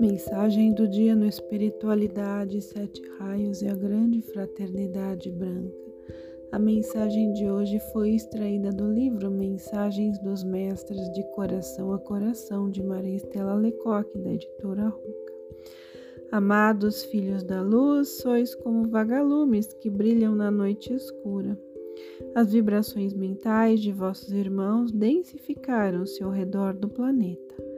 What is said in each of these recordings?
Mensagem do dia no Espiritualidade, Sete Raios e a Grande Fraternidade Branca. A mensagem de hoje foi extraída do livro Mensagens dos Mestres de Coração a Coração, de Maria Estela Lecoque, da editora Ruca. Amados filhos da luz, sois como vagalumes que brilham na noite escura. As vibrações mentais de vossos irmãos densificaram-se ao redor do planeta.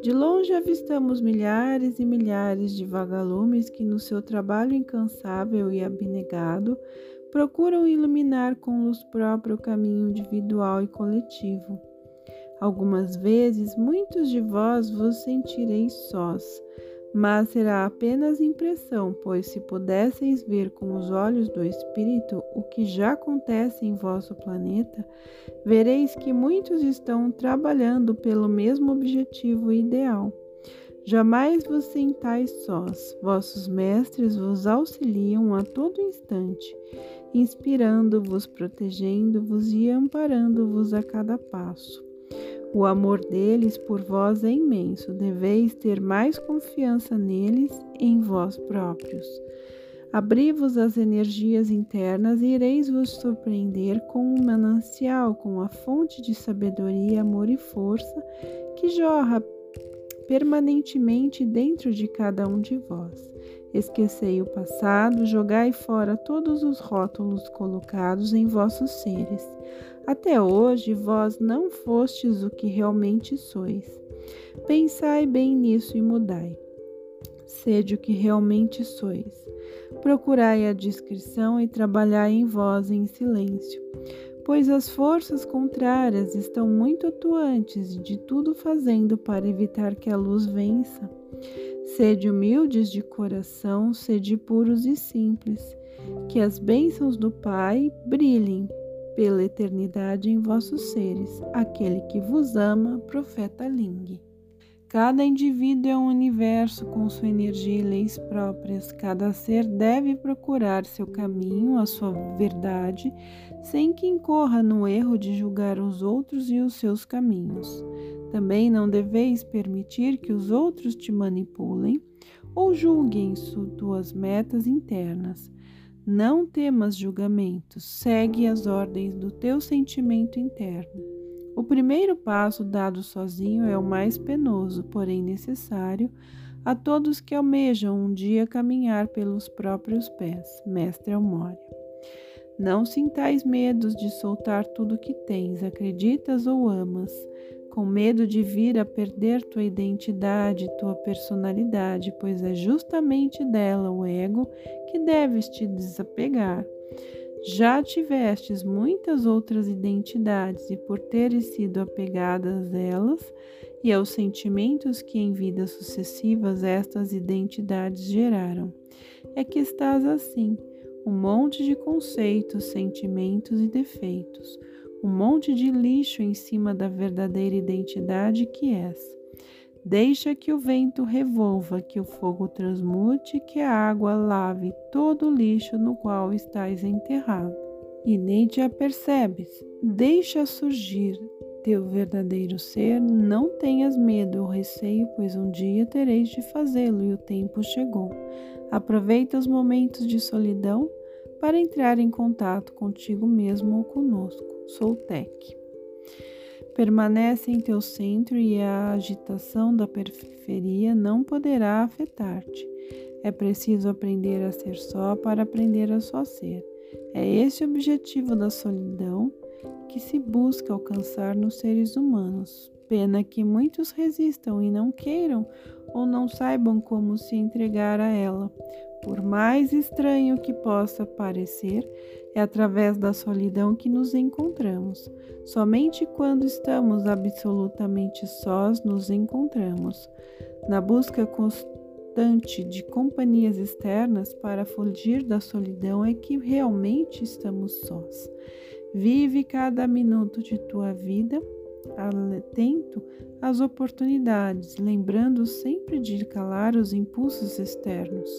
De longe avistamos milhares e milhares de vagalumes que, no seu trabalho incansável e abnegado, procuram iluminar com luz própria o caminho individual e coletivo. Algumas vezes, muitos de vós vos sentireis sós, mas será apenas impressão, pois se pudesseis ver com os olhos do Espírito o que já acontece em vosso planeta, vereis que muitos estão trabalhando pelo mesmo objetivo ideal. Jamais vos sentais sós, vossos mestres vos auxiliam a todo instante, inspirando-vos, protegendo-vos e amparando-vos a cada passo. O amor deles por vós é imenso, deveis ter mais confiança neles em vós próprios. Abri-vos as energias internas e ireis vos surpreender com um manancial, com a fonte de sabedoria, amor e força que jorra permanentemente dentro de cada um de vós. Esquecei o passado, jogai fora todos os rótulos colocados em vossos seres. Até hoje vós não fostes o que realmente sois. Pensai bem nisso e mudai. Sede o que realmente sois. Procurai a discrição e trabalhai em vós em silêncio, pois as forças contrárias estão muito atuantes de tudo fazendo para evitar que a luz vença. Sede humildes de coração, sede puros e simples, que as bênçãos do Pai brilhem pela eternidade em vossos seres, aquele que vos ama, profeta Ling. Cada indivíduo é um universo com sua energia e leis próprias. Cada ser deve procurar seu caminho, a sua verdade, sem que incorra no erro de julgar os outros e os seus caminhos. Também não deveis permitir que os outros te manipulem ou julguem suas metas internas. Não temas julgamentos, segue as ordens do teu sentimento interno. O primeiro passo dado sozinho é o mais penoso, porém necessário a todos que almejam um dia caminhar pelos próprios pés. Mestre Almória. Não sintais medos de soltar tudo que tens, acreditas ou amas com medo de vir a perder tua identidade, tua personalidade, pois é justamente dela, o ego, que deves te desapegar. Já tivestes muitas outras identidades e por teres sido apegadas a elas e aos sentimentos que em vidas sucessivas estas identidades geraram, é que estás assim, um monte de conceitos, sentimentos e defeitos um monte de lixo em cima da verdadeira identidade que és. Deixa que o vento revolva, que o fogo transmute, que a água lave todo o lixo no qual estás enterrado. E nem te apercebes. Deixa surgir teu verdadeiro ser, não tenhas medo ou receio, pois um dia tereis de fazê-lo e o tempo chegou. Aproveita os momentos de solidão para entrar em contato contigo mesmo ou conosco. Soltec. Permanece em teu centro e a agitação da periferia não poderá afetar-te. É preciso aprender a ser só para aprender a só ser. É esse o objetivo da solidão que se busca alcançar nos seres humanos. Pena que muitos resistam e não queiram ou não saibam como se entregar a ela. Por mais estranho que possa parecer, é através da solidão que nos encontramos. Somente quando estamos absolutamente sós nos encontramos. Na busca constante de companhias externas para fugir da solidão é que realmente estamos sós. Vive cada minuto de tua vida atento às oportunidades, lembrando sempre de calar os impulsos externos.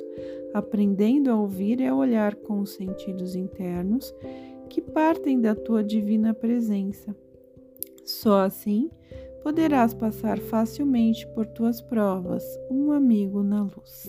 Aprendendo a ouvir e a olhar com os sentidos internos que partem da tua divina presença. Só assim poderás passar facilmente por tuas provas, um amigo na luz.